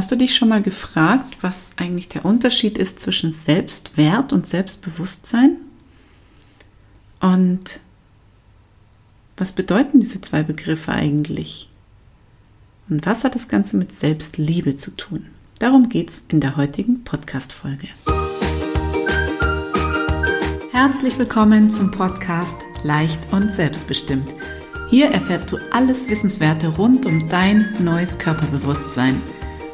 Hast du dich schon mal gefragt, was eigentlich der Unterschied ist zwischen Selbstwert und Selbstbewusstsein? Und was bedeuten diese zwei Begriffe eigentlich? Und was hat das Ganze mit Selbstliebe zu tun? Darum geht es in der heutigen Podcast-Folge. Herzlich willkommen zum Podcast Leicht und Selbstbestimmt. Hier erfährst du alles Wissenswerte rund um dein neues Körperbewusstsein –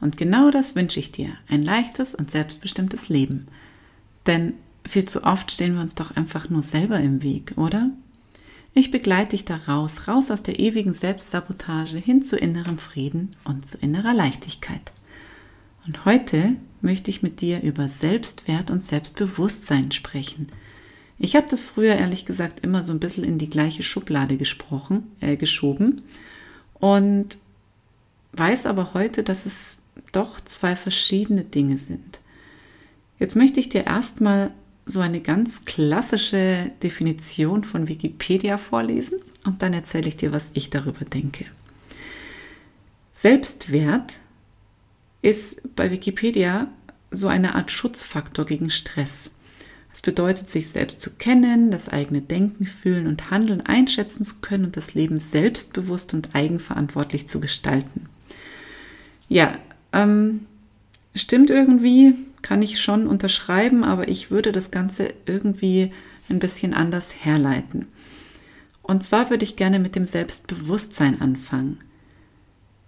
Und genau das wünsche ich dir, ein leichtes und selbstbestimmtes Leben. Denn viel zu oft stehen wir uns doch einfach nur selber im Weg, oder? Ich begleite dich da raus, raus aus der ewigen Selbstsabotage hin zu innerem Frieden und zu innerer Leichtigkeit. Und heute möchte ich mit dir über Selbstwert und Selbstbewusstsein sprechen. Ich habe das früher ehrlich gesagt immer so ein bisschen in die gleiche Schublade gesprochen, äh, geschoben und weiß aber heute, dass es doch zwei verschiedene Dinge sind. Jetzt möchte ich dir erstmal so eine ganz klassische Definition von Wikipedia vorlesen und dann erzähle ich dir, was ich darüber denke. Selbstwert ist bei Wikipedia so eine Art Schutzfaktor gegen Stress. Es bedeutet, sich selbst zu kennen, das eigene Denken, Fühlen und Handeln einschätzen zu können und das Leben selbstbewusst und eigenverantwortlich zu gestalten. Ja, ähm, stimmt irgendwie, kann ich schon unterschreiben, aber ich würde das Ganze irgendwie ein bisschen anders herleiten. Und zwar würde ich gerne mit dem Selbstbewusstsein anfangen.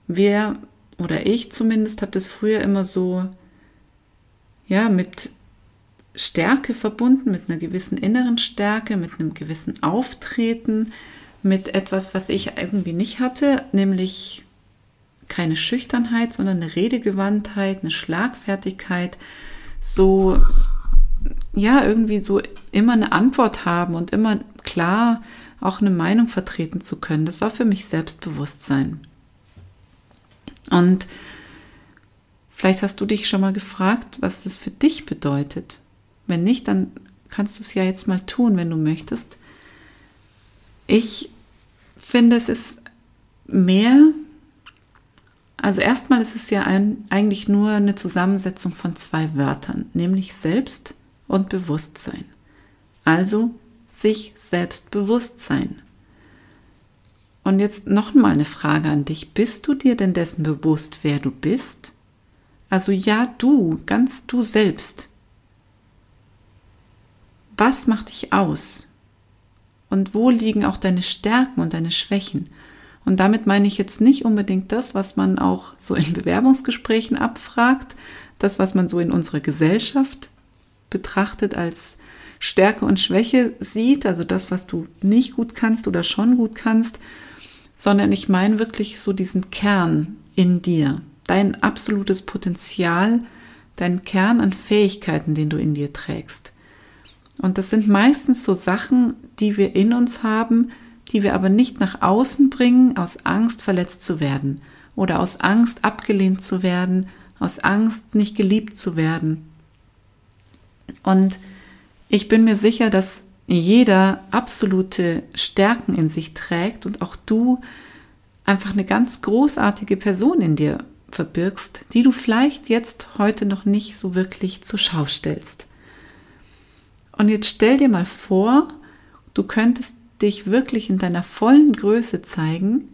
Wir oder ich zumindest habe das früher immer so ja mit Stärke verbunden, mit einer gewissen inneren Stärke, mit einem gewissen Auftreten, mit etwas, was ich irgendwie nicht hatte, nämlich keine Schüchternheit, sondern eine Redegewandtheit, eine Schlagfertigkeit, so, ja, irgendwie so immer eine Antwort haben und immer klar auch eine Meinung vertreten zu können. Das war für mich Selbstbewusstsein. Und vielleicht hast du dich schon mal gefragt, was das für dich bedeutet. Wenn nicht, dann kannst du es ja jetzt mal tun, wenn du möchtest. Ich finde, es ist mehr also erstmal ist es ja ein, eigentlich nur eine Zusammensetzung von zwei Wörtern, nämlich Selbst und Bewusstsein. Also sich selbst bewusst sein. Und jetzt noch mal eine Frage an dich. Bist du dir denn dessen bewusst, wer du bist? Also ja, du, ganz du selbst. Was macht dich aus? Und wo liegen auch deine Stärken und deine Schwächen? Und damit meine ich jetzt nicht unbedingt das, was man auch so in Bewerbungsgesprächen abfragt, das, was man so in unserer Gesellschaft betrachtet als Stärke und Schwäche sieht, also das, was du nicht gut kannst oder schon gut kannst, sondern ich meine wirklich so diesen Kern in dir, dein absolutes Potenzial, dein Kern an Fähigkeiten, den du in dir trägst. Und das sind meistens so Sachen, die wir in uns haben, die wir aber nicht nach außen bringen, aus Angst verletzt zu werden oder aus Angst abgelehnt zu werden, aus Angst nicht geliebt zu werden. Und ich bin mir sicher, dass jeder absolute Stärken in sich trägt und auch du einfach eine ganz großartige Person in dir verbirgst, die du vielleicht jetzt heute noch nicht so wirklich zur Schau stellst. Und jetzt stell dir mal vor, du könntest dich wirklich in deiner vollen Größe zeigen,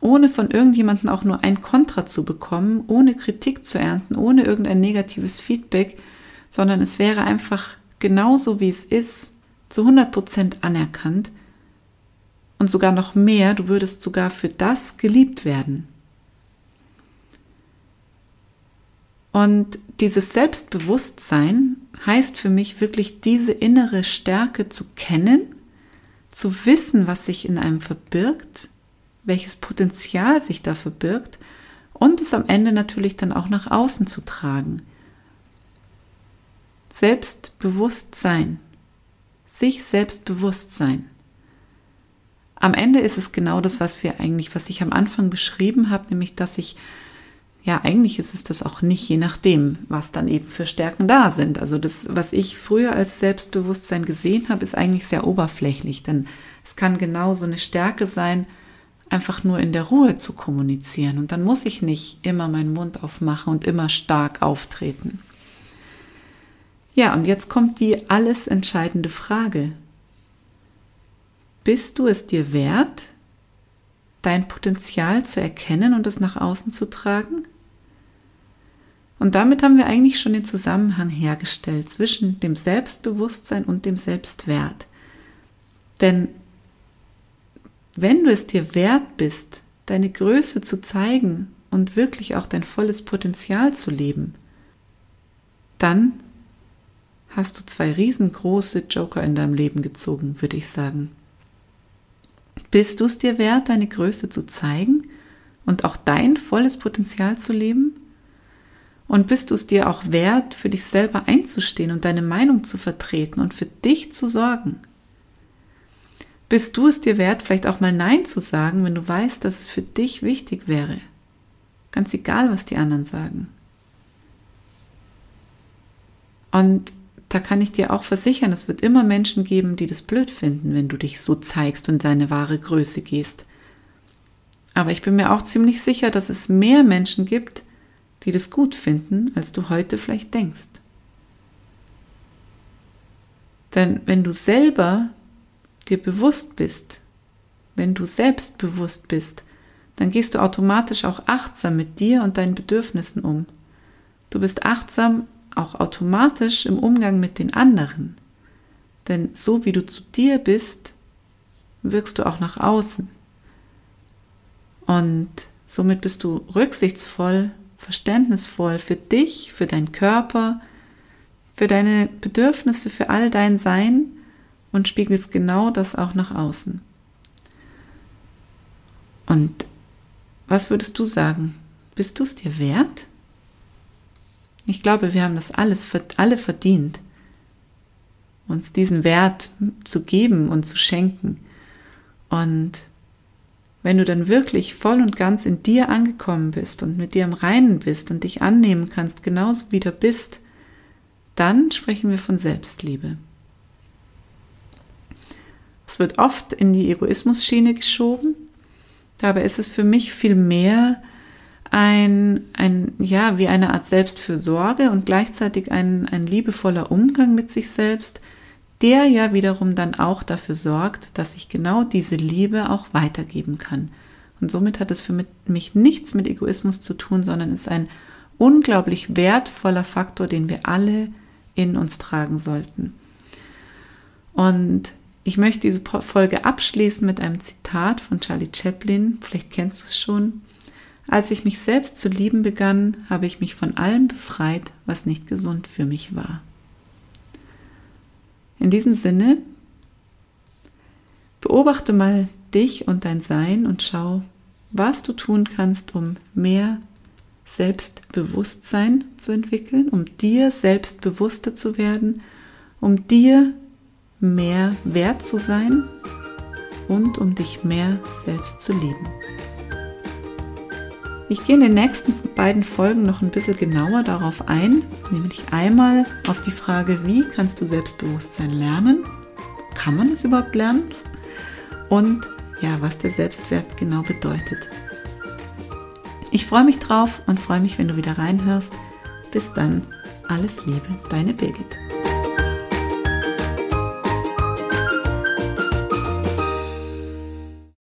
ohne von irgendjemandem auch nur ein Kontra zu bekommen, ohne Kritik zu ernten, ohne irgendein negatives Feedback, sondern es wäre einfach genauso wie es ist, zu 100 Prozent anerkannt und sogar noch mehr, du würdest sogar für das geliebt werden. Und dieses Selbstbewusstsein heißt für mich wirklich diese innere Stärke zu kennen zu wissen, was sich in einem verbirgt, welches Potenzial sich da verbirgt und es am Ende natürlich dann auch nach außen zu tragen. Selbstbewusstsein, sich Selbstbewusstsein. Am Ende ist es genau das, was wir eigentlich, was ich am Anfang beschrieben habe, nämlich dass ich ja, eigentlich ist es das auch nicht, je nachdem, was dann eben für Stärken da sind. Also das, was ich früher als Selbstbewusstsein gesehen habe, ist eigentlich sehr oberflächlich, denn es kann genau so eine Stärke sein, einfach nur in der Ruhe zu kommunizieren. Und dann muss ich nicht immer meinen Mund aufmachen und immer stark auftreten. Ja, und jetzt kommt die alles entscheidende Frage. Bist du es dir wert, dein Potenzial zu erkennen und es nach außen zu tragen? Und damit haben wir eigentlich schon den Zusammenhang hergestellt zwischen dem Selbstbewusstsein und dem Selbstwert. Denn wenn du es dir wert bist, deine Größe zu zeigen und wirklich auch dein volles Potenzial zu leben, dann hast du zwei riesengroße Joker in deinem Leben gezogen, würde ich sagen. Bist du es dir wert, deine Größe zu zeigen und auch dein volles Potenzial zu leben? Und bist du es dir auch wert, für dich selber einzustehen und deine Meinung zu vertreten und für dich zu sorgen? Bist du es dir wert, vielleicht auch mal Nein zu sagen, wenn du weißt, dass es für dich wichtig wäre? Ganz egal, was die anderen sagen. Und da kann ich dir auch versichern, es wird immer Menschen geben, die das blöd finden, wenn du dich so zeigst und deine wahre Größe gehst. Aber ich bin mir auch ziemlich sicher, dass es mehr Menschen gibt, die das gut finden, als du heute vielleicht denkst. Denn wenn du selber dir bewusst bist, wenn du selbstbewusst bist, dann gehst du automatisch auch achtsam mit dir und deinen Bedürfnissen um. Du bist achtsam auch automatisch im Umgang mit den anderen. Denn so wie du zu dir bist, wirkst du auch nach außen. Und somit bist du rücksichtsvoll verständnisvoll für dich, für deinen Körper, für deine Bedürfnisse, für all dein Sein und spiegelst genau das auch nach außen. Und was würdest du sagen? Bist du es dir wert? Ich glaube, wir haben das alles alle verdient, uns diesen Wert zu geben und zu schenken. Und wenn du dann wirklich voll und ganz in dir angekommen bist und mit dir im Reinen bist und dich annehmen kannst, genauso wie du bist, dann sprechen wir von Selbstliebe. Es wird oft in die Egoismus-Schiene geschoben, dabei ist es für mich viel mehr ein, ein, ja, wie eine Art Selbstfürsorge und gleichzeitig ein, ein liebevoller Umgang mit sich selbst, der ja wiederum dann auch dafür sorgt, dass ich genau diese Liebe auch weitergeben kann. Und somit hat es für mich nichts mit Egoismus zu tun, sondern ist ein unglaublich wertvoller Faktor, den wir alle in uns tragen sollten. Und ich möchte diese Folge abschließen mit einem Zitat von Charlie Chaplin. Vielleicht kennst du es schon. Als ich mich selbst zu lieben begann, habe ich mich von allem befreit, was nicht gesund für mich war. In diesem Sinne, beobachte mal dich und dein Sein und schau, was du tun kannst, um mehr Selbstbewusstsein zu entwickeln, um dir selbstbewusster zu werden, um dir mehr wert zu sein und um dich mehr selbst zu lieben. Ich gehe in den nächsten beiden Folgen noch ein bisschen genauer darauf ein, nämlich einmal auf die Frage, wie kannst du Selbstbewusstsein lernen? Kann man es überhaupt lernen? Und ja, was der Selbstwert genau bedeutet. Ich freue mich drauf und freue mich, wenn du wieder reinhörst. Bis dann, alles Liebe, deine Birgit.